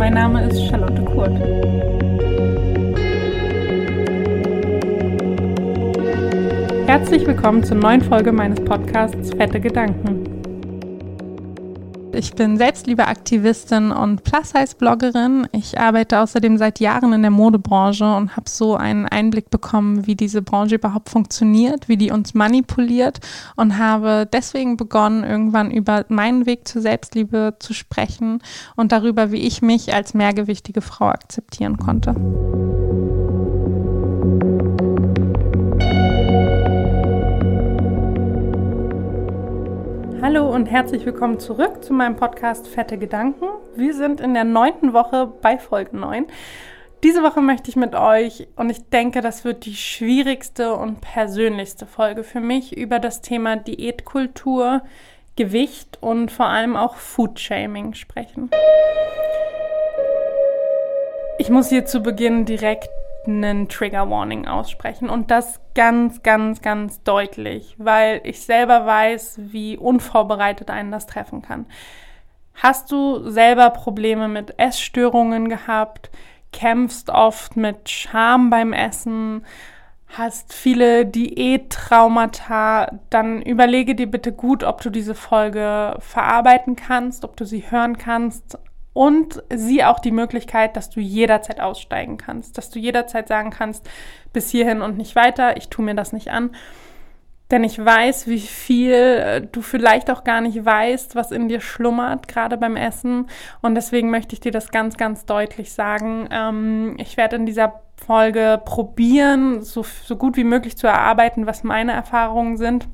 mein Name ist Charlotte Kurt. Herzlich willkommen zur neuen Folge meines Podcasts Fette Gedanken. Ich bin Selbstliebeaktivistin und Plus-Size-Bloggerin. Ich arbeite außerdem seit Jahren in der Modebranche und habe so einen Einblick bekommen, wie diese Branche überhaupt funktioniert, wie die uns manipuliert und habe deswegen begonnen, irgendwann über meinen Weg zur Selbstliebe zu sprechen und darüber, wie ich mich als mehrgewichtige Frau akzeptieren konnte. Hallo und herzlich willkommen zurück zu meinem Podcast Fette Gedanken. Wir sind in der neunten Woche bei Folge 9. Diese Woche möchte ich mit euch, und ich denke, das wird die schwierigste und persönlichste Folge für mich, über das Thema Diätkultur, Gewicht und vor allem auch Foodshaming sprechen. Ich muss hier zu Beginn direkt einen Trigger Warning aussprechen und das ganz, ganz, ganz deutlich, weil ich selber weiß, wie unvorbereitet einen das treffen kann. Hast du selber Probleme mit Essstörungen gehabt, kämpfst oft mit Scham beim Essen, hast viele Diättraumata, dann überlege dir bitte gut, ob du diese Folge verarbeiten kannst, ob du sie hören kannst und sieh auch die Möglichkeit, dass du jederzeit aussteigen kannst, dass du jederzeit sagen kannst, bis hierhin und nicht weiter, ich tue mir das nicht an. Denn ich weiß, wie viel äh, du vielleicht auch gar nicht weißt, was in dir schlummert, gerade beim Essen. Und deswegen möchte ich dir das ganz, ganz deutlich sagen. Ähm, ich werde in dieser Folge probieren, so, so gut wie möglich zu erarbeiten, was meine Erfahrungen sind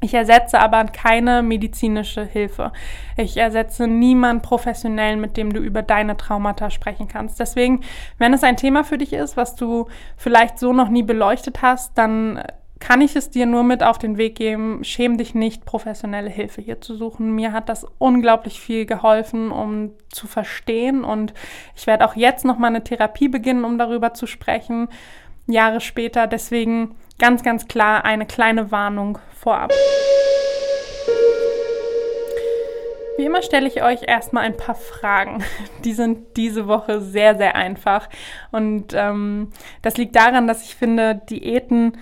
ich ersetze aber keine medizinische Hilfe. Ich ersetze niemand professionellen, mit dem du über deine Traumata sprechen kannst. Deswegen, wenn es ein Thema für dich ist, was du vielleicht so noch nie beleuchtet hast, dann kann ich es dir nur mit auf den Weg geben, schäm dich nicht, professionelle Hilfe hier zu suchen. Mir hat das unglaublich viel geholfen, um zu verstehen und ich werde auch jetzt noch mal eine Therapie beginnen, um darüber zu sprechen, Jahre später. Deswegen ganz, ganz klar eine kleine Warnung vorab. Wie immer stelle ich euch erstmal ein paar Fragen. Die sind diese Woche sehr, sehr einfach. Und ähm, das liegt daran, dass ich finde, Diäten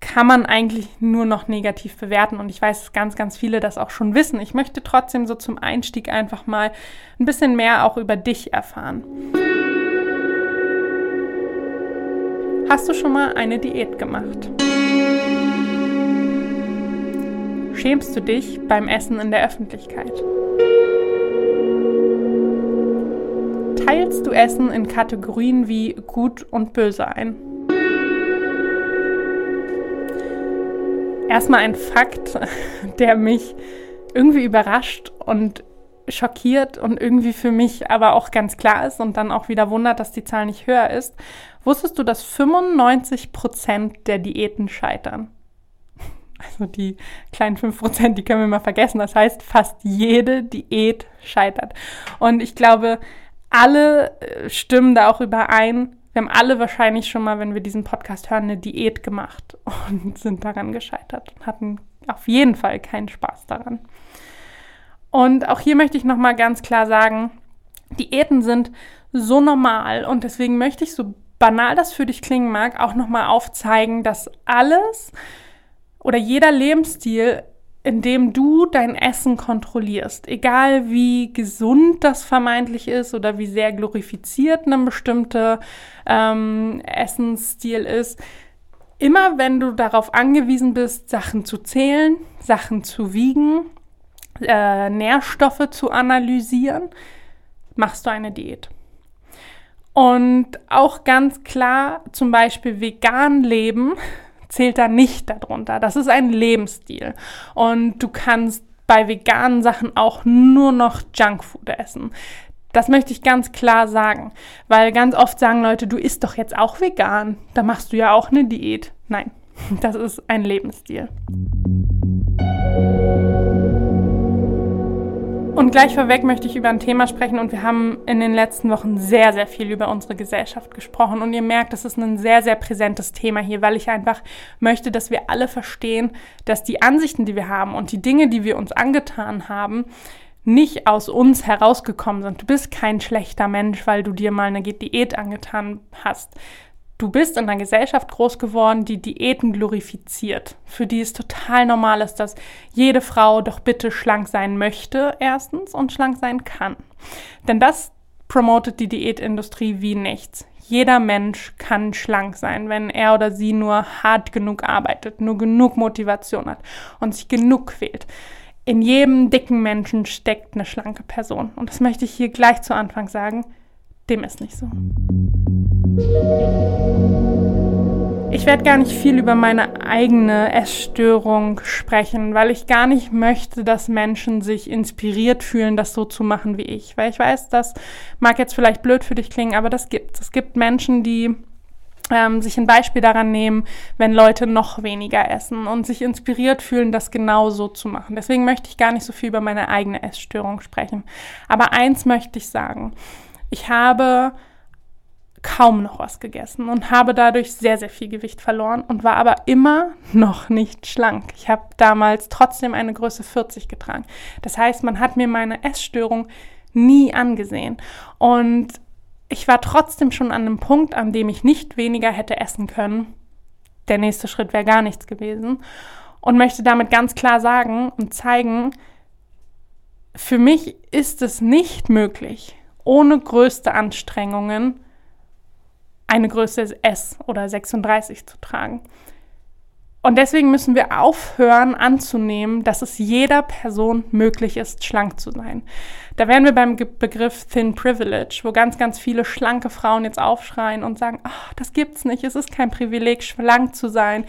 kann man eigentlich nur noch negativ bewerten. Und ich weiß, dass ganz, ganz viele das auch schon wissen. Ich möchte trotzdem so zum Einstieg einfach mal ein bisschen mehr auch über dich erfahren. Hast du schon mal eine Diät gemacht? Schämst du dich beim Essen in der Öffentlichkeit? Teilst du Essen in Kategorien wie gut und böse ein? Erstmal ein Fakt, der mich irgendwie überrascht und schockiert und irgendwie für mich aber auch ganz klar ist und dann auch wieder wundert, dass die Zahl nicht höher ist. Wusstest du, dass 95 Prozent der Diäten scheitern? Also die kleinen 5 Prozent, die können wir mal vergessen. Das heißt, fast jede Diät scheitert. Und ich glaube, alle äh, stimmen da auch überein. Wir haben alle wahrscheinlich schon mal, wenn wir diesen Podcast hören, eine Diät gemacht und sind daran gescheitert und hatten auf jeden Fall keinen Spaß daran. Und auch hier möchte ich nochmal ganz klar sagen, Diäten sind so normal und deswegen möchte ich, so banal das für dich klingen mag, auch nochmal aufzeigen, dass alles oder jeder Lebensstil, in dem du dein Essen kontrollierst, egal wie gesund das vermeintlich ist oder wie sehr glorifiziert ein bestimmter ähm, Essensstil ist, immer wenn du darauf angewiesen bist, Sachen zu zählen, Sachen zu wiegen, äh, Nährstoffe zu analysieren, machst du eine Diät. Und auch ganz klar, zum Beispiel vegan leben zählt da nicht darunter. Das ist ein Lebensstil. Und du kannst bei veganen Sachen auch nur noch Junkfood essen. Das möchte ich ganz klar sagen, weil ganz oft sagen Leute, du isst doch jetzt auch vegan, da machst du ja auch eine Diät. Nein, das ist ein Lebensstil. Und gleich vorweg möchte ich über ein Thema sprechen und wir haben in den letzten Wochen sehr, sehr viel über unsere Gesellschaft gesprochen und ihr merkt, das ist ein sehr, sehr präsentes Thema hier, weil ich einfach möchte, dass wir alle verstehen, dass die Ansichten, die wir haben und die Dinge, die wir uns angetan haben, nicht aus uns herausgekommen sind. Du bist kein schlechter Mensch, weil du dir mal eine Diät angetan hast. Du bist in einer Gesellschaft groß geworden, die Diäten glorifiziert, für die es total normal ist, dass jede Frau doch bitte schlank sein möchte, erstens, und schlank sein kann. Denn das promotet die Diätindustrie wie nichts. Jeder Mensch kann schlank sein, wenn er oder sie nur hart genug arbeitet, nur genug Motivation hat und sich genug quält in jedem dicken Menschen steckt eine schlanke Person. Und das möchte ich hier gleich zu Anfang sagen. Dem ist nicht so. Ich werde gar nicht viel über meine eigene Essstörung sprechen, weil ich gar nicht möchte, dass Menschen sich inspiriert fühlen, das so zu machen wie ich. Weil ich weiß, das mag jetzt vielleicht blöd für dich klingen, aber das gibt es. Es gibt Menschen, die ähm, sich ein Beispiel daran nehmen, wenn Leute noch weniger essen und sich inspiriert fühlen, das genau so zu machen. Deswegen möchte ich gar nicht so viel über meine eigene Essstörung sprechen. Aber eins möchte ich sagen. Ich habe kaum noch was gegessen und habe dadurch sehr, sehr viel Gewicht verloren und war aber immer noch nicht schlank. Ich habe damals trotzdem eine Größe 40 getragen. Das heißt, man hat mir meine Essstörung nie angesehen. Und ich war trotzdem schon an einem Punkt, an dem ich nicht weniger hätte essen können. Der nächste Schritt wäre gar nichts gewesen. Und möchte damit ganz klar sagen und zeigen, für mich ist es nicht möglich, ohne größte Anstrengungen eine Größe S oder 36 zu tragen. Und deswegen müssen wir aufhören anzunehmen, dass es jeder Person möglich ist, schlank zu sein. Da wären wir beim Begriff Thin Privilege, wo ganz, ganz viele schlanke Frauen jetzt aufschreien und sagen, ach, das gibt's nicht, es ist kein Privileg, schlank zu sein.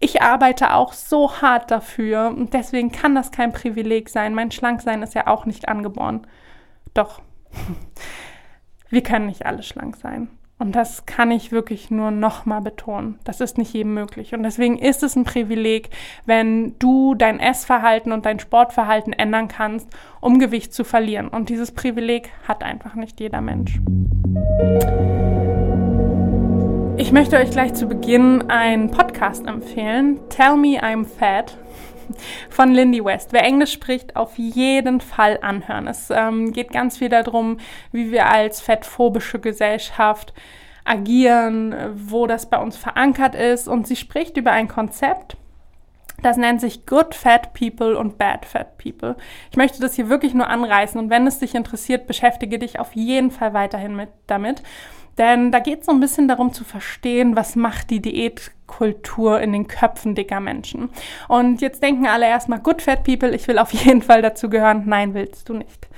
Ich arbeite auch so hart dafür und deswegen kann das kein Privileg sein. Mein Schlanksein ist ja auch nicht angeboren. Doch, wir können nicht alle schlank sein. Und das kann ich wirklich nur nochmal betonen. Das ist nicht jedem möglich. Und deswegen ist es ein Privileg, wenn du dein Essverhalten und dein Sportverhalten ändern kannst, um Gewicht zu verlieren. Und dieses Privileg hat einfach nicht jeder Mensch. Ich möchte euch gleich zu Beginn einen Podcast empfehlen. Tell Me I'm Fat von Lindy West. Wer Englisch spricht, auf jeden Fall anhören. Es ähm, geht ganz viel darum, wie wir als fettphobische Gesellschaft agieren, wo das bei uns verankert ist. Und sie spricht über ein Konzept, das nennt sich Good Fat People und Bad Fat People. Ich möchte das hier wirklich nur anreißen und wenn es dich interessiert, beschäftige dich auf jeden Fall weiterhin mit damit. Denn da geht es so ein bisschen darum zu verstehen, was macht die Diätkultur in den Köpfen dicker Menschen. Und jetzt denken alle erstmal, Good Fat People, ich will auf jeden Fall dazu gehören. Nein, willst du nicht.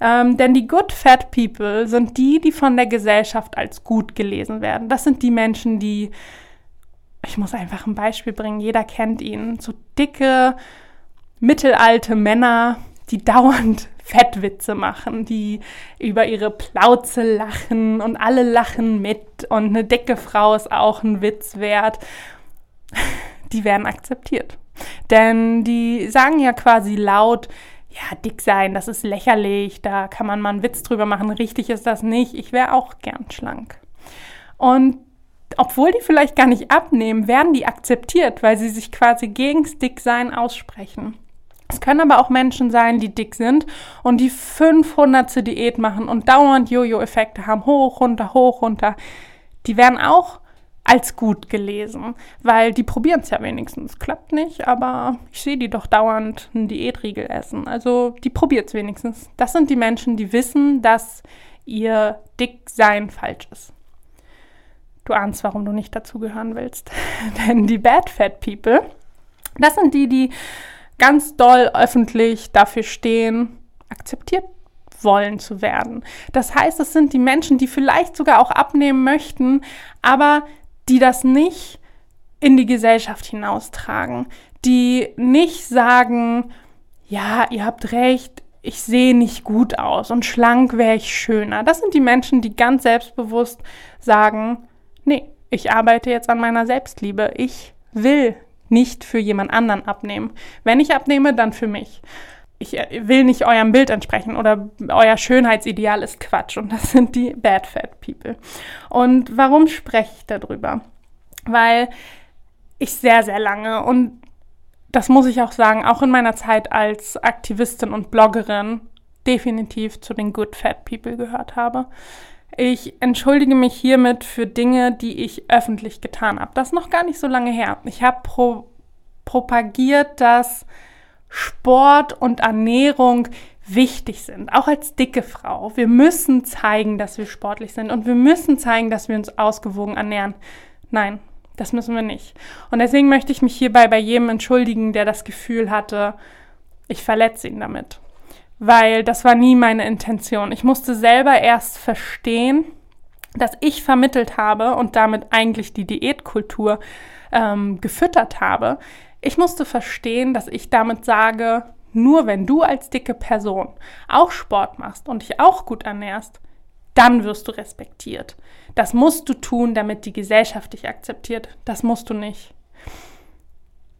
Ähm, denn die Good Fat People sind die, die von der Gesellschaft als gut gelesen werden. Das sind die Menschen, die, ich muss einfach ein Beispiel bringen, jeder kennt ihn, so dicke, mittelalte Männer, die dauernd Fettwitze machen, die über ihre Plauze lachen und alle lachen mit und eine dicke Frau ist auch ein Witz wert, die werden akzeptiert. Denn die sagen ja quasi laut, ja, dick sein, das ist lächerlich, da kann man mal einen Witz drüber machen, richtig ist das nicht, ich wäre auch gern schlank. Und obwohl die vielleicht gar nicht abnehmen, werden die akzeptiert, weil sie sich quasi gegen Dicksein aussprechen. Es können aber auch Menschen sein, die dick sind und die 500. Diät machen und dauernd Jojo-Effekte haben, hoch, runter, hoch, runter. Die werden auch als gut gelesen, weil die probieren es ja wenigstens. Klappt nicht, aber ich sehe die doch dauernd einen Diätriegel essen. Also die probiert es wenigstens. Das sind die Menschen, die wissen, dass ihr Dicksein falsch ist. Du ahnst, warum du nicht dazugehören willst. Denn die Bad Fat People, das sind die, die ganz doll öffentlich dafür stehen, akzeptiert wollen zu werden. Das heißt, es sind die Menschen, die vielleicht sogar auch abnehmen möchten, aber die das nicht in die Gesellschaft hinaustragen, die nicht sagen, ja, ihr habt recht, ich sehe nicht gut aus und schlank wäre ich schöner. Das sind die Menschen, die ganz selbstbewusst sagen, nee, ich arbeite jetzt an meiner Selbstliebe. Ich will nicht für jemand anderen abnehmen. Wenn ich abnehme, dann für mich. Ich äh, will nicht eurem Bild entsprechen oder euer Schönheitsideal ist Quatsch und das sind die Bad Fat People. Und warum spreche ich darüber? Weil ich sehr, sehr lange und das muss ich auch sagen, auch in meiner Zeit als Aktivistin und Bloggerin definitiv zu den Good Fat People gehört habe. Ich entschuldige mich hiermit für Dinge, die ich öffentlich getan habe. Das ist noch gar nicht so lange her. Ich habe pro propagiert, dass Sport und Ernährung wichtig sind, auch als dicke Frau. Wir müssen zeigen, dass wir sportlich sind und wir müssen zeigen, dass wir uns ausgewogen ernähren. Nein, das müssen wir nicht. Und deswegen möchte ich mich hierbei bei jedem entschuldigen, der das Gefühl hatte, ich verletze ihn damit. Weil das war nie meine Intention. Ich musste selber erst verstehen, dass ich vermittelt habe und damit eigentlich die Diätkultur ähm, gefüttert habe. Ich musste verstehen, dass ich damit sage, nur wenn du als dicke Person auch Sport machst und dich auch gut ernährst, dann wirst du respektiert. Das musst du tun, damit die Gesellschaft dich akzeptiert. Das musst du nicht.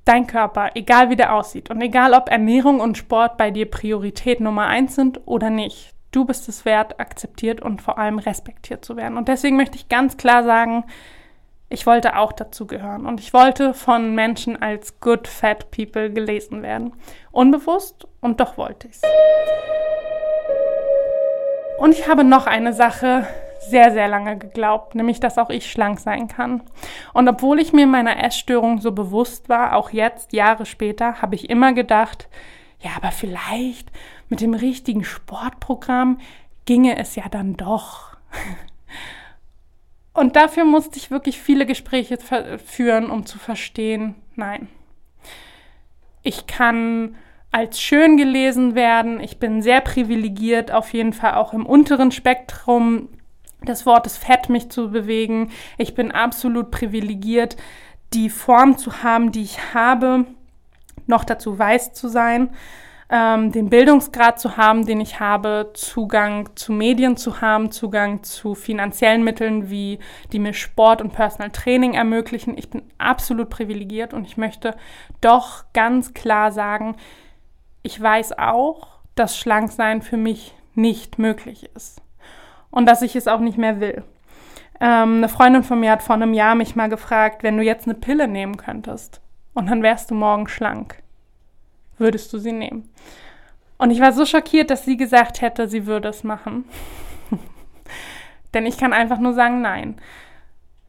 Dein Körper, egal wie der aussieht und egal ob Ernährung und Sport bei dir Priorität Nummer eins sind oder nicht, du bist es wert, akzeptiert und vor allem respektiert zu werden. Und deswegen möchte ich ganz klar sagen, ich wollte auch dazu gehören und ich wollte von Menschen als Good Fat People gelesen werden. Unbewusst und doch wollte ich es. Und ich habe noch eine Sache sehr, sehr lange geglaubt, nämlich dass auch ich schlank sein kann. Und obwohl ich mir meiner Essstörung so bewusst war, auch jetzt, Jahre später, habe ich immer gedacht, ja, aber vielleicht mit dem richtigen Sportprogramm ginge es ja dann doch. Und dafür musste ich wirklich viele Gespräche führen, um zu verstehen, nein. Ich kann als schön gelesen werden. Ich bin sehr privilegiert, auf jeden Fall auch im unteren Spektrum des Wortes Fett mich zu bewegen. Ich bin absolut privilegiert, die Form zu haben, die ich habe, noch dazu weiß zu sein ähm, den Bildungsgrad zu haben, den ich habe, Zugang zu Medien zu haben, Zugang zu finanziellen Mitteln, wie die mir Sport und Personal Training ermöglichen. Ich bin absolut privilegiert und ich möchte doch ganz klar sagen, ich weiß auch, dass Schlanksein für mich nicht möglich ist und dass ich es auch nicht mehr will. Ähm, eine Freundin von mir hat vor einem Jahr mich mal gefragt, wenn du jetzt eine Pille nehmen könntest und dann wärst du morgen schlank würdest du sie nehmen? Und ich war so schockiert, dass sie gesagt hätte, sie würde es machen. Denn ich kann einfach nur sagen, nein,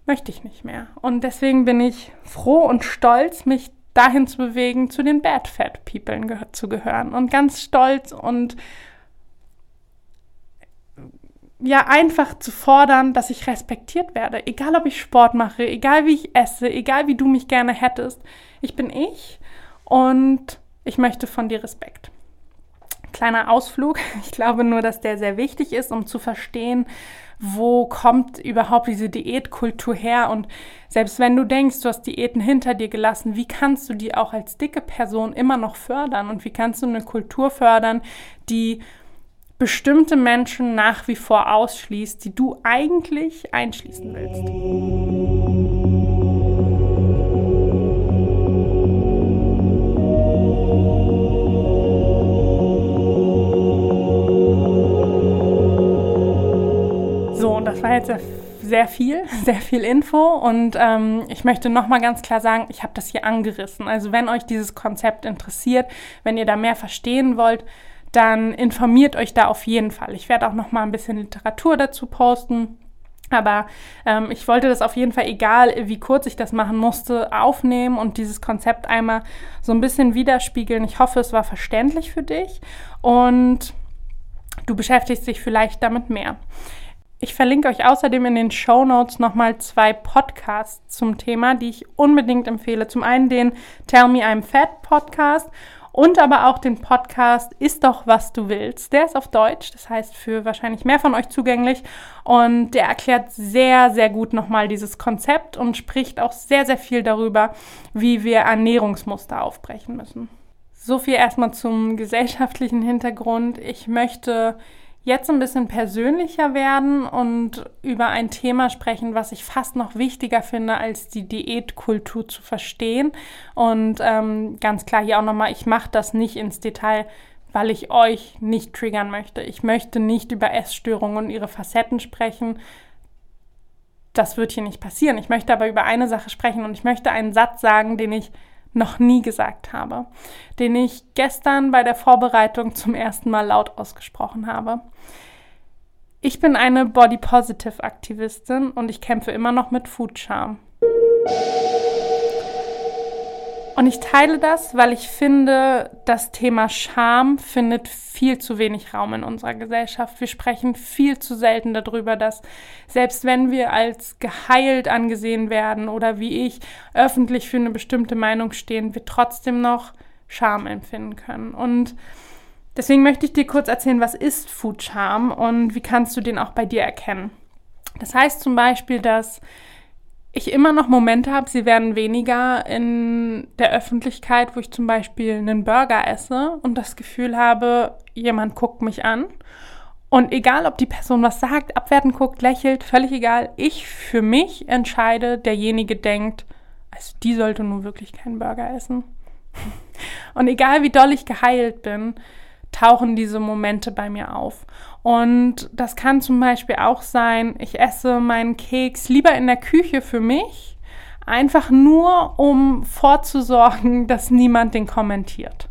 möchte ich nicht mehr. Und deswegen bin ich froh und stolz, mich dahin zu bewegen, zu den Bad Fat People zu gehören. Und ganz stolz und ja, einfach zu fordern, dass ich respektiert werde. Egal, ob ich Sport mache, egal wie ich esse, egal wie du mich gerne hättest. Ich bin ich und ich möchte von dir Respekt. Kleiner Ausflug. Ich glaube nur, dass der sehr wichtig ist, um zu verstehen, wo kommt überhaupt diese Diätkultur her? Und selbst wenn du denkst, du hast Diäten hinter dir gelassen, wie kannst du die auch als dicke Person immer noch fördern? Und wie kannst du eine Kultur fördern, die bestimmte Menschen nach wie vor ausschließt, die du eigentlich einschließen willst? das war jetzt sehr viel, sehr viel Info und ähm, ich möchte nochmal ganz klar sagen, ich habe das hier angerissen. Also wenn euch dieses Konzept interessiert, wenn ihr da mehr verstehen wollt, dann informiert euch da auf jeden Fall. Ich werde auch nochmal ein bisschen Literatur dazu posten. Aber ähm, ich wollte das auf jeden Fall, egal wie kurz ich das machen musste, aufnehmen und dieses Konzept einmal so ein bisschen widerspiegeln. Ich hoffe, es war verständlich für dich und du beschäftigst dich vielleicht damit mehr. Ich verlinke euch außerdem in den Show Notes nochmal zwei Podcasts zum Thema, die ich unbedingt empfehle. Zum einen den Tell Me I'm Fat Podcast und aber auch den Podcast Ist doch, was du willst. Der ist auf Deutsch, das heißt für wahrscheinlich mehr von euch zugänglich und der erklärt sehr, sehr gut nochmal dieses Konzept und spricht auch sehr, sehr viel darüber, wie wir Ernährungsmuster aufbrechen müssen. So viel erstmal zum gesellschaftlichen Hintergrund. Ich möchte jetzt ein bisschen persönlicher werden und über ein Thema sprechen, was ich fast noch wichtiger finde, als die Diätkultur zu verstehen. Und ähm, ganz klar hier auch nochmal, ich mache das nicht ins Detail, weil ich euch nicht triggern möchte. Ich möchte nicht über Essstörungen und ihre Facetten sprechen. Das wird hier nicht passieren. Ich möchte aber über eine Sache sprechen und ich möchte einen Satz sagen, den ich noch nie gesagt habe, den ich gestern bei der Vorbereitung zum ersten Mal laut ausgesprochen habe. Ich bin eine Body Positive Aktivistin und ich kämpfe immer noch mit Food Charm. Und ich teile das, weil ich finde, das Thema Scham findet viel zu wenig Raum in unserer Gesellschaft. Wir sprechen viel zu selten darüber, dass selbst wenn wir als geheilt angesehen werden oder wie ich öffentlich für eine bestimmte Meinung stehen, wir trotzdem noch Scham empfinden können. Und deswegen möchte ich dir kurz erzählen, was ist Food Scham und wie kannst du den auch bei dir erkennen. Das heißt zum Beispiel, dass ich immer noch Momente habe, sie werden weniger in der Öffentlichkeit, wo ich zum Beispiel einen Burger esse und das Gefühl habe, jemand guckt mich an. Und egal, ob die Person was sagt, abwertend guckt, lächelt, völlig egal. Ich für mich entscheide, derjenige denkt, also die sollte nun wirklich keinen Burger essen. Und egal, wie doll ich geheilt bin, tauchen diese Momente bei mir auf. Und das kann zum Beispiel auch sein, ich esse meinen Keks lieber in der Küche für mich, einfach nur, um vorzusorgen, dass niemand den kommentiert.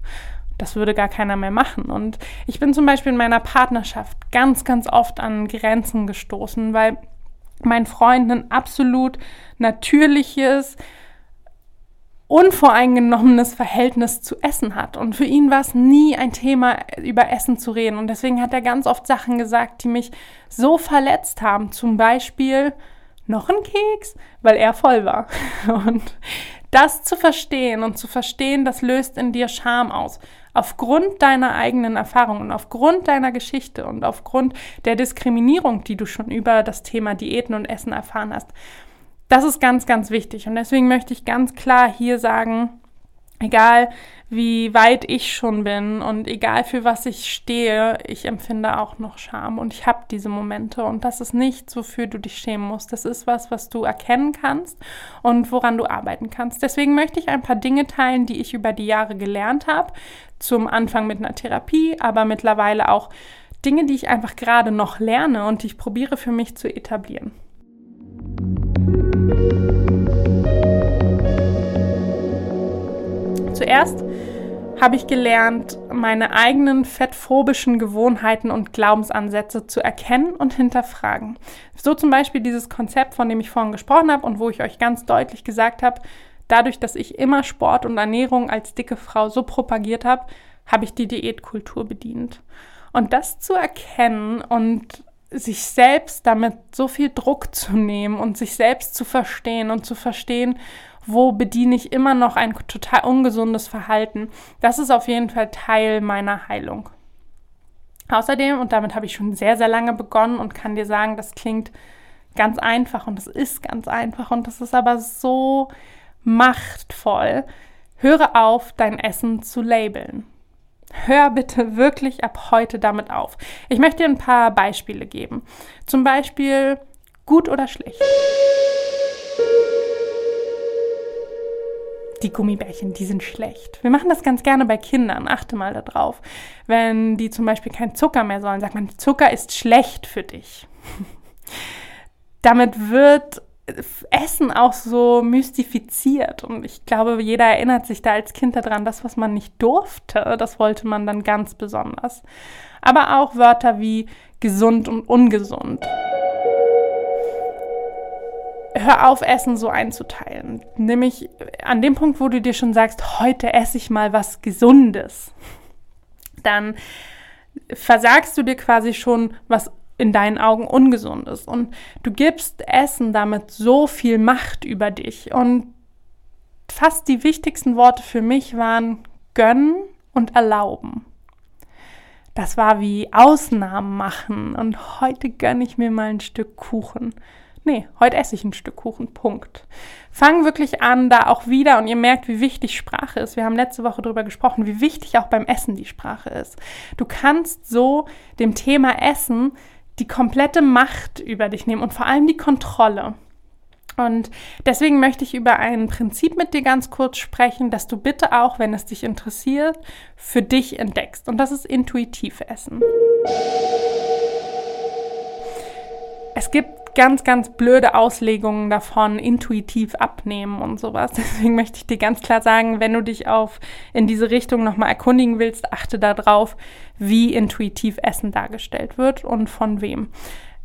Das würde gar keiner mehr machen. Und ich bin zum Beispiel in meiner Partnerschaft ganz, ganz oft an Grenzen gestoßen, weil mein Freund ein absolut natürliches, unvoreingenommenes Verhältnis zu Essen hat. Und für ihn war es nie ein Thema, über Essen zu reden. Und deswegen hat er ganz oft Sachen gesagt, die mich so verletzt haben. Zum Beispiel noch ein Keks, weil er voll war. Und das zu verstehen und zu verstehen, das löst in dir Scham aus. Aufgrund deiner eigenen Erfahrungen, aufgrund deiner Geschichte und aufgrund der Diskriminierung, die du schon über das Thema Diäten und Essen erfahren hast. Das ist ganz, ganz wichtig. Und deswegen möchte ich ganz klar hier sagen, egal wie weit ich schon bin und egal für was ich stehe, ich empfinde auch noch Scham und ich habe diese Momente und das ist nichts, wofür du dich schämen musst. Das ist was, was du erkennen kannst und woran du arbeiten kannst. Deswegen möchte ich ein paar Dinge teilen, die ich über die Jahre gelernt habe. Zum Anfang mit einer Therapie, aber mittlerweile auch Dinge, die ich einfach gerade noch lerne und die ich probiere für mich zu etablieren. Zuerst habe ich gelernt, meine eigenen fettphobischen Gewohnheiten und Glaubensansätze zu erkennen und hinterfragen. So zum Beispiel dieses Konzept, von dem ich vorhin gesprochen habe und wo ich euch ganz deutlich gesagt habe, dadurch, dass ich immer Sport und Ernährung als dicke Frau so propagiert habe, habe ich die Diätkultur bedient. Und das zu erkennen und sich selbst damit so viel Druck zu nehmen und sich selbst zu verstehen und zu verstehen, wo bediene ich immer noch ein total ungesundes Verhalten, das ist auf jeden Fall Teil meiner Heilung. Außerdem, und damit habe ich schon sehr, sehr lange begonnen und kann dir sagen, das klingt ganz einfach und es ist ganz einfach und das ist aber so machtvoll. Höre auf, dein Essen zu labeln. Hör bitte wirklich ab heute damit auf. Ich möchte dir ein paar Beispiele geben. Zum Beispiel gut oder schlecht. Die Gummibärchen, die sind schlecht. Wir machen das ganz gerne bei Kindern. Achte mal darauf. Wenn die zum Beispiel keinen Zucker mehr sollen, sagt man, Zucker ist schlecht für dich. Damit wird Essen auch so mystifiziert. Und ich glaube, jeder erinnert sich da als Kind daran, das, was man nicht durfte, das wollte man dann ganz besonders. Aber auch Wörter wie gesund und ungesund. Hör auf, Essen so einzuteilen. Nämlich an dem Punkt, wo du dir schon sagst, heute esse ich mal was Gesundes. Dann versagst du dir quasi schon was in deinen Augen ungesund ist. Und du gibst Essen damit so viel Macht über dich. Und fast die wichtigsten Worte für mich waren gönnen und erlauben. Das war wie Ausnahmen machen. Und heute gönne ich mir mal ein Stück Kuchen. Nee, heute esse ich ein Stück Kuchen. Punkt. Fang wirklich an, da auch wieder, und ihr merkt, wie wichtig Sprache ist. Wir haben letzte Woche darüber gesprochen, wie wichtig auch beim Essen die Sprache ist. Du kannst so dem Thema Essen die komplette Macht über dich nehmen und vor allem die Kontrolle. Und deswegen möchte ich über ein Prinzip mit dir ganz kurz sprechen, dass du bitte auch, wenn es dich interessiert, für dich entdeckst. Und das ist intuitiv Essen. Es gibt ganz, ganz blöde Auslegungen davon, intuitiv abnehmen und sowas. Deswegen möchte ich dir ganz klar sagen, wenn du dich auf in diese Richtung nochmal erkundigen willst, achte darauf, wie intuitiv Essen dargestellt wird und von wem.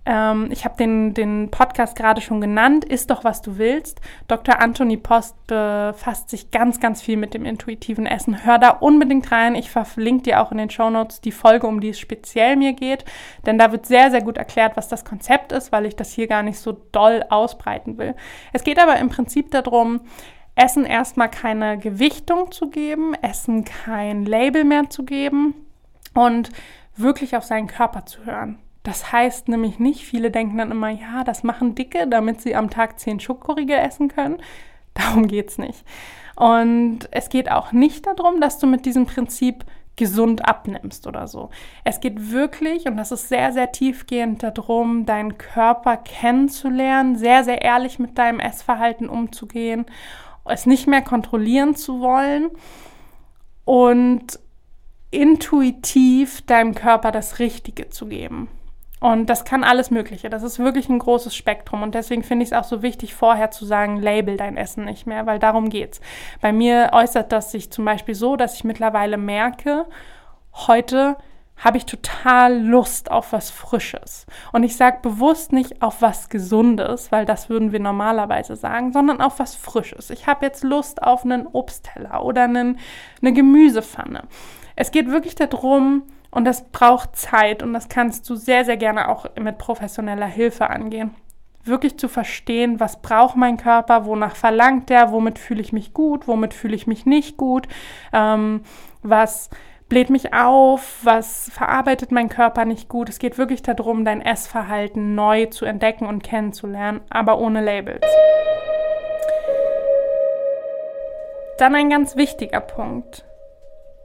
Ähm, ich habe den, den Podcast gerade schon genannt, Ist doch, was du willst. Dr. Anthony Post befasst sich ganz, ganz viel mit dem intuitiven Essen. Hör da unbedingt rein. Ich verlinke dir auch in den Show Notes die Folge, um die es speziell mir geht. Denn da wird sehr, sehr gut erklärt, was das Konzept ist, weil ich das hier gar nicht so doll ausbreiten will. Es geht aber im Prinzip darum, Essen erstmal keine Gewichtung zu geben, Essen kein Label mehr zu geben und wirklich auf seinen Körper zu hören. Das heißt nämlich nicht, viele denken dann immer, ja, das machen Dicke, damit sie am Tag zehn Schokoriegel essen können. Darum geht es nicht. Und es geht auch nicht darum, dass du mit diesem Prinzip gesund abnimmst oder so. Es geht wirklich, und das ist sehr, sehr tiefgehend darum, deinen Körper kennenzulernen, sehr, sehr ehrlich mit deinem Essverhalten umzugehen, es nicht mehr kontrollieren zu wollen und intuitiv deinem Körper das Richtige zu geben. Und das kann alles Mögliche. Das ist wirklich ein großes Spektrum. Und deswegen finde ich es auch so wichtig, vorher zu sagen, label dein Essen nicht mehr, weil darum geht's. Bei mir äußert das sich zum Beispiel so, dass ich mittlerweile merke, heute habe ich total Lust auf was Frisches. Und ich sage bewusst nicht auf was Gesundes, weil das würden wir normalerweise sagen, sondern auf was Frisches. Ich habe jetzt Lust auf einen Obstteller oder einen, eine Gemüsepfanne. Es geht wirklich darum, und das braucht Zeit und das kannst du sehr, sehr gerne auch mit professioneller Hilfe angehen. Wirklich zu verstehen, was braucht mein Körper, wonach verlangt der, womit fühle ich mich gut, womit fühle ich mich nicht gut, ähm, was bläht mich auf, was verarbeitet mein Körper nicht gut. Es geht wirklich darum, dein Essverhalten neu zu entdecken und kennenzulernen, aber ohne Labels. Dann ein ganz wichtiger Punkt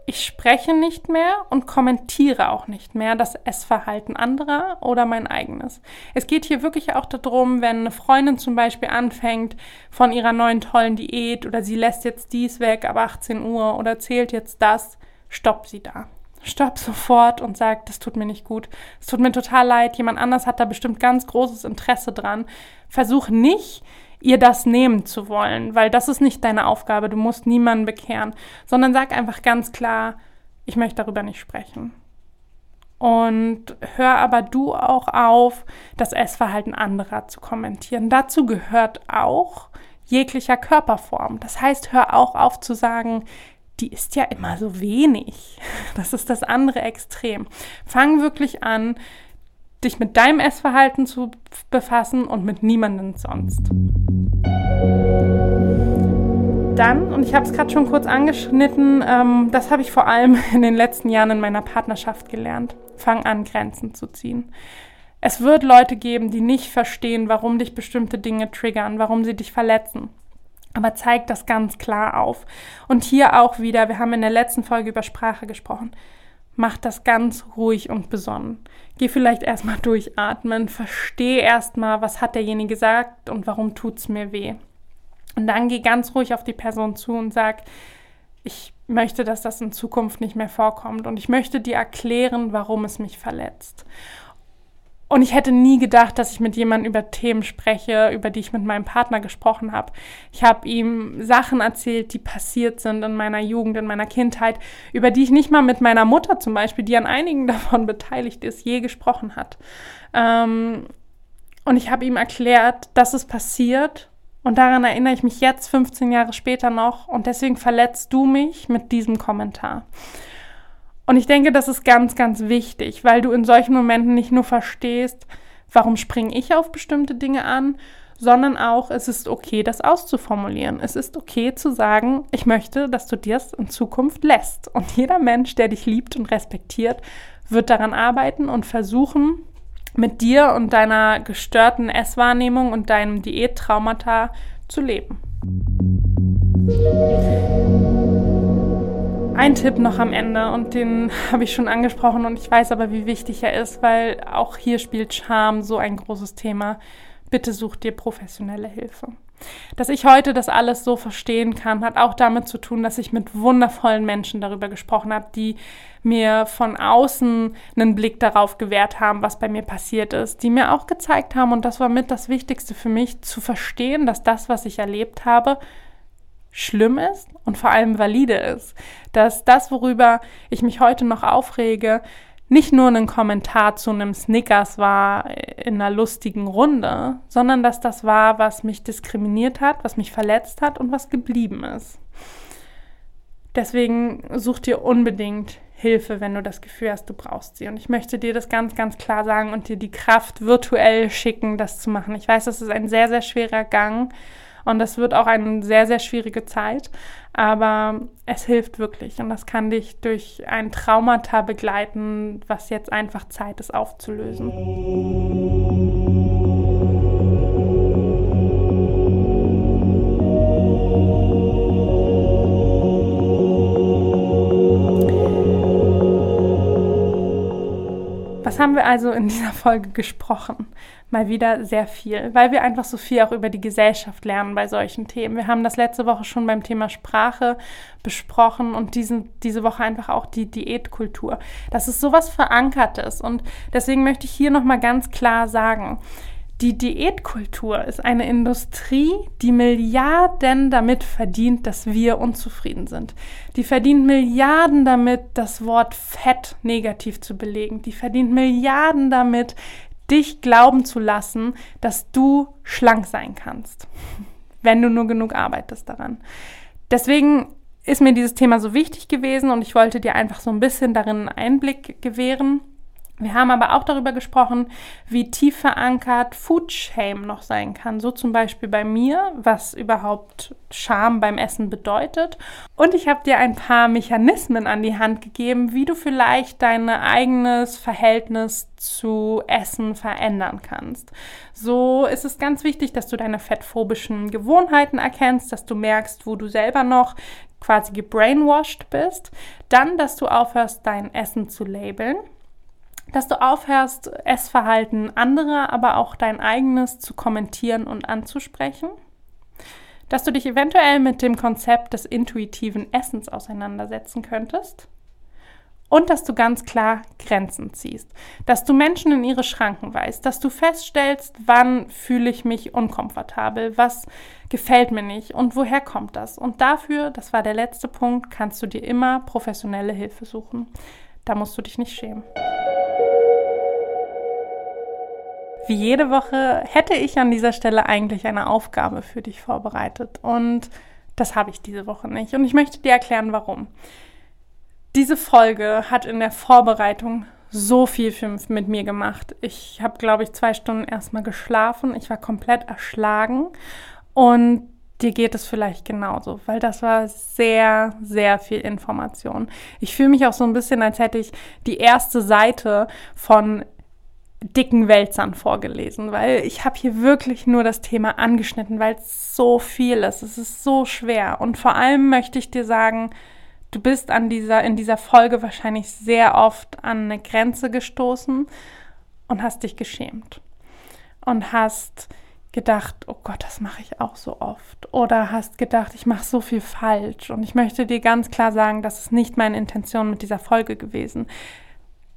ich spreche nicht mehr und kommentiere auch nicht mehr das Essverhalten anderer oder mein eigenes. Es geht hier wirklich auch darum, wenn eine Freundin zum Beispiel anfängt von ihrer neuen tollen Diät oder sie lässt jetzt dies weg ab 18 Uhr oder zählt jetzt das, stopp sie da. Stopp sofort und sagt, das tut mir nicht gut. Es tut mir total leid. Jemand anders hat da bestimmt ganz großes Interesse dran. Versuch nicht, ihr das nehmen zu wollen, weil das ist nicht deine Aufgabe, du musst niemanden bekehren, sondern sag einfach ganz klar, ich möchte darüber nicht sprechen. Und hör aber du auch auf, das Essverhalten anderer zu kommentieren. Dazu gehört auch jeglicher Körperform. Das heißt, hör auch auf zu sagen, die ist ja immer so wenig. Das ist das andere Extrem. Fang wirklich an, dich mit deinem Essverhalten zu befassen und mit niemandem sonst. Dann, und ich habe es gerade schon kurz angeschnitten, ähm, das habe ich vor allem in den letzten Jahren in meiner Partnerschaft gelernt. Fang an, Grenzen zu ziehen. Es wird Leute geben, die nicht verstehen, warum dich bestimmte Dinge triggern, warum sie dich verletzen. Aber zeig das ganz klar auf. Und hier auch wieder, wir haben in der letzten Folge über Sprache gesprochen mach das ganz ruhig und besonnen. Geh vielleicht erstmal durchatmen, versteh erstmal, was hat derjenige gesagt und warum tut's mir weh. Und dann geh ganz ruhig auf die Person zu und sag, ich möchte, dass das in Zukunft nicht mehr vorkommt und ich möchte dir erklären, warum es mich verletzt. Und ich hätte nie gedacht, dass ich mit jemandem über Themen spreche, über die ich mit meinem Partner gesprochen habe. Ich habe ihm Sachen erzählt, die passiert sind in meiner Jugend, in meiner Kindheit, über die ich nicht mal mit meiner Mutter zum Beispiel, die an einigen davon beteiligt ist, je gesprochen hat. Ähm, und ich habe ihm erklärt, dass es passiert. Und daran erinnere ich mich jetzt, 15 Jahre später noch. Und deswegen verletzt du mich mit diesem Kommentar. Und ich denke, das ist ganz, ganz wichtig, weil du in solchen Momenten nicht nur verstehst, warum springe ich auf bestimmte Dinge an, sondern auch, es ist okay, das auszuformulieren. Es ist okay zu sagen, ich möchte, dass du dir es in Zukunft lässt. Und jeder Mensch, der dich liebt und respektiert, wird daran arbeiten und versuchen, mit dir und deiner gestörten Esswahrnehmung und deinem Diättraumata zu leben. Ein Tipp noch am Ende und den habe ich schon angesprochen und ich weiß aber, wie wichtig er ist, weil auch hier spielt Scham so ein großes Thema. Bitte such dir professionelle Hilfe. Dass ich heute das alles so verstehen kann, hat auch damit zu tun, dass ich mit wundervollen Menschen darüber gesprochen habe, die mir von außen einen Blick darauf gewährt haben, was bei mir passiert ist, die mir auch gezeigt haben, und das war mit das Wichtigste für mich, zu verstehen, dass das, was ich erlebt habe, schlimm ist und vor allem valide ist. Dass das, worüber ich mich heute noch aufrege, nicht nur ein Kommentar zu einem Snickers war in einer lustigen Runde, sondern dass das war, was mich diskriminiert hat, was mich verletzt hat und was geblieben ist. Deswegen such dir unbedingt Hilfe, wenn du das Gefühl hast, du brauchst sie. Und ich möchte dir das ganz, ganz klar sagen und dir die Kraft virtuell schicken, das zu machen. Ich weiß, das ist ein sehr, sehr schwerer Gang und das wird auch eine sehr, sehr schwierige Zeit. Aber es hilft wirklich und das kann dich durch ein Traumata begleiten, was jetzt einfach Zeit ist aufzulösen. Haben wir also in dieser Folge gesprochen? Mal wieder sehr viel, weil wir einfach so viel auch über die Gesellschaft lernen bei solchen Themen. Wir haben das letzte Woche schon beim Thema Sprache besprochen und diesen, diese Woche einfach auch die Diätkultur. Das ist sowas Verankertes und deswegen möchte ich hier nochmal ganz klar sagen, die Diätkultur ist eine Industrie, die Milliarden damit verdient, dass wir unzufrieden sind. Die verdient Milliarden damit, das Wort Fett negativ zu belegen. Die verdient Milliarden damit, dich glauben zu lassen, dass du schlank sein kannst, wenn du nur genug arbeitest daran. Deswegen ist mir dieses Thema so wichtig gewesen und ich wollte dir einfach so ein bisschen darin einen Einblick gewähren wir haben aber auch darüber gesprochen, wie tief verankert Food Shame noch sein kann. So zum Beispiel bei mir, was überhaupt Scham beim Essen bedeutet. Und ich habe dir ein paar Mechanismen an die Hand gegeben, wie du vielleicht dein eigenes Verhältnis zu Essen verändern kannst. So ist es ganz wichtig, dass du deine fettphobischen Gewohnheiten erkennst, dass du merkst, wo du selber noch quasi gebrainwashed bist. Dann, dass du aufhörst, dein Essen zu labeln dass du aufhörst, Essverhalten anderer, aber auch dein eigenes zu kommentieren und anzusprechen, dass du dich eventuell mit dem Konzept des intuitiven Essens auseinandersetzen könntest. Und dass du ganz klar Grenzen ziehst, dass du Menschen in ihre Schranken weist, dass du feststellst, wann fühle ich mich unkomfortabel, was gefällt mir nicht? Und woher kommt das. Und dafür, das war der letzte Punkt, kannst du dir immer professionelle Hilfe suchen. Da musst du dich nicht schämen. Wie jede Woche hätte ich an dieser Stelle eigentlich eine Aufgabe für dich vorbereitet und das habe ich diese Woche nicht. Und ich möchte dir erklären, warum. Diese Folge hat in der Vorbereitung so viel mit mir gemacht. Ich habe, glaube ich, zwei Stunden erstmal geschlafen. Ich war komplett erschlagen. Und dir geht es vielleicht genauso, weil das war sehr, sehr viel Information. Ich fühle mich auch so ein bisschen, als hätte ich die erste Seite von dicken Wälzern vorgelesen, weil ich habe hier wirklich nur das Thema angeschnitten, weil es so viel ist. Es ist so schwer. Und vor allem möchte ich dir sagen, du bist an dieser, in dieser Folge wahrscheinlich sehr oft an eine Grenze gestoßen und hast dich geschämt. Und hast gedacht, oh Gott, das mache ich auch so oft. Oder hast gedacht, ich mache so viel falsch. Und ich möchte dir ganz klar sagen, das ist nicht meine Intention mit dieser Folge gewesen.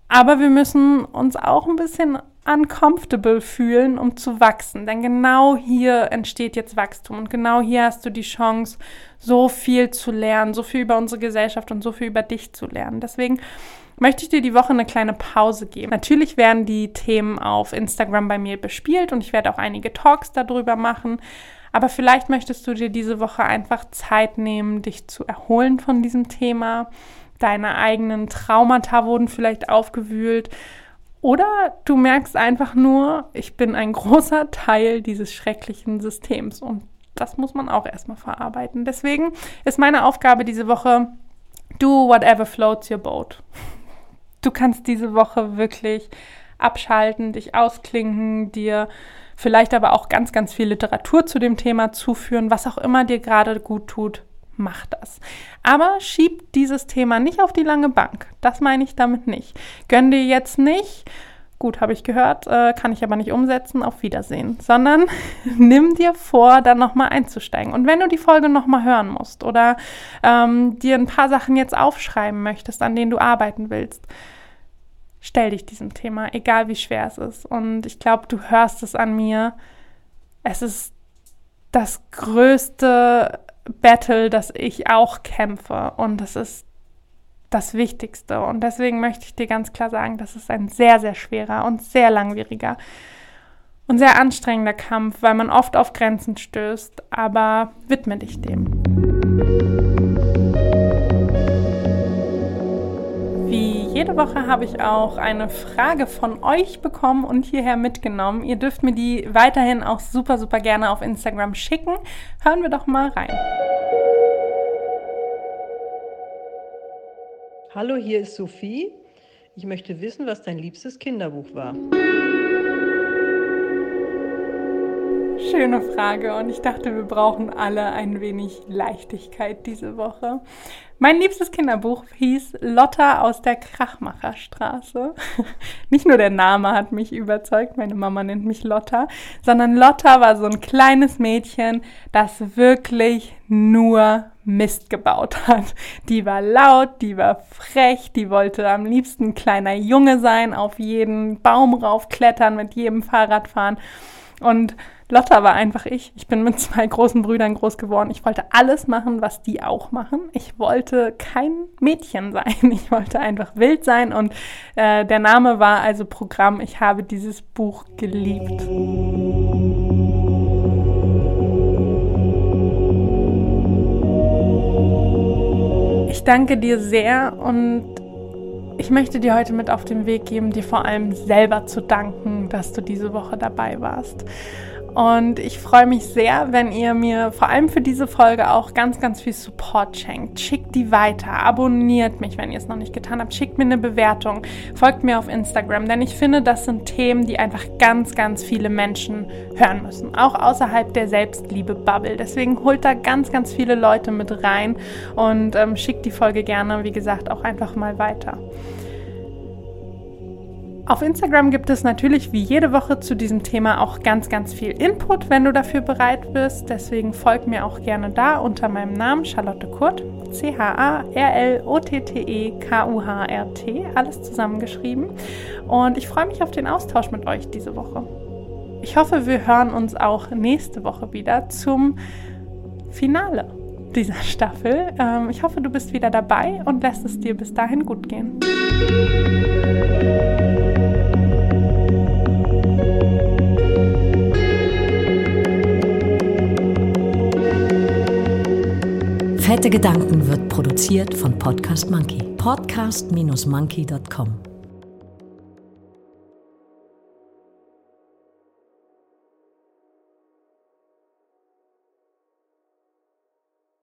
Aber wir müssen uns auch ein bisschen uncomfortable fühlen, um zu wachsen. Denn genau hier entsteht jetzt Wachstum und genau hier hast du die Chance, so viel zu lernen, so viel über unsere Gesellschaft und so viel über dich zu lernen. Deswegen möchte ich dir die Woche eine kleine Pause geben. Natürlich werden die Themen auf Instagram bei mir bespielt und ich werde auch einige Talks darüber machen. Aber vielleicht möchtest du dir diese Woche einfach Zeit nehmen, dich zu erholen von diesem Thema deine eigenen Traumata wurden vielleicht aufgewühlt. Oder du merkst einfach nur, ich bin ein großer Teil dieses schrecklichen Systems. Und das muss man auch erstmal verarbeiten. Deswegen ist meine Aufgabe diese Woche, do whatever floats your boat. Du kannst diese Woche wirklich abschalten, dich ausklinken, dir vielleicht aber auch ganz, ganz viel Literatur zu dem Thema zuführen, was auch immer dir gerade gut tut mach das. Aber schieb dieses Thema nicht auf die lange Bank. Das meine ich damit nicht. Gönn dir jetzt nicht gut, habe ich gehört, äh, kann ich aber nicht umsetzen, auf Wiedersehen, sondern nimm dir vor, dann nochmal einzusteigen. Und wenn du die Folge nochmal hören musst oder ähm, dir ein paar Sachen jetzt aufschreiben möchtest, an denen du arbeiten willst, stell dich diesem Thema, egal wie schwer es ist. Und ich glaube, du hörst es an mir. Es ist das größte Battle, das ich auch kämpfe. Und das ist das Wichtigste. Und deswegen möchte ich dir ganz klar sagen, das ist ein sehr, sehr schwerer und sehr langwieriger und sehr anstrengender Kampf, weil man oft auf Grenzen stößt. Aber widme dich dem. Wie jede Woche habe ich auch eine Frage von euch bekommen und hierher mitgenommen. Ihr dürft mir die weiterhin auch super, super gerne auf Instagram schicken. Hören wir doch mal rein. Hallo, hier ist Sophie. Ich möchte wissen, was dein liebstes Kinderbuch war. Schöne Frage und ich dachte, wir brauchen alle ein wenig Leichtigkeit diese Woche. Mein liebstes Kinderbuch hieß Lotta aus der Krachmacherstraße. Nicht nur der Name hat mich überzeugt, meine Mama nennt mich Lotta, sondern Lotta war so ein kleines Mädchen, das wirklich nur Mist gebaut hat. Die war laut, die war frech, die wollte am liebsten ein kleiner Junge sein, auf jeden Baum raufklettern, mit jedem Fahrrad fahren. Und Lotta war einfach ich. Ich bin mit zwei großen Brüdern groß geworden. Ich wollte alles machen, was die auch machen. Ich wollte kein Mädchen sein. Ich wollte einfach wild sein. Und äh, der Name war also Programm. Ich habe dieses Buch geliebt. Ich danke dir sehr und ich möchte dir heute mit auf den Weg geben, dir vor allem selber zu danken, dass du diese Woche dabei warst. Und ich freue mich sehr, wenn ihr mir vor allem für diese Folge auch ganz, ganz viel Support schenkt. Schickt die weiter, abonniert mich, wenn ihr es noch nicht getan habt. Schickt mir eine Bewertung, folgt mir auf Instagram, denn ich finde, das sind Themen, die einfach ganz, ganz viele Menschen hören müssen. Auch außerhalb der Selbstliebe-Bubble. Deswegen holt da ganz, ganz viele Leute mit rein und ähm, schickt die Folge gerne, wie gesagt, auch einfach mal weiter. Auf Instagram gibt es natürlich wie jede Woche zu diesem Thema auch ganz, ganz viel Input, wenn du dafür bereit bist. Deswegen folg mir auch gerne da unter meinem Namen Charlotte Kurt, C-H-A-R-L-O-T-T-E-K-U-H-R-T, alles zusammengeschrieben. Und ich freue mich auf den Austausch mit euch diese Woche. Ich hoffe, wir hören uns auch nächste Woche wieder zum Finale dieser Staffel. Ähm, ich hoffe, du bist wieder dabei und lässt es dir bis dahin gut gehen. Fette Gedanken wird produziert von Podcast Monkey. Podcast-monkey.com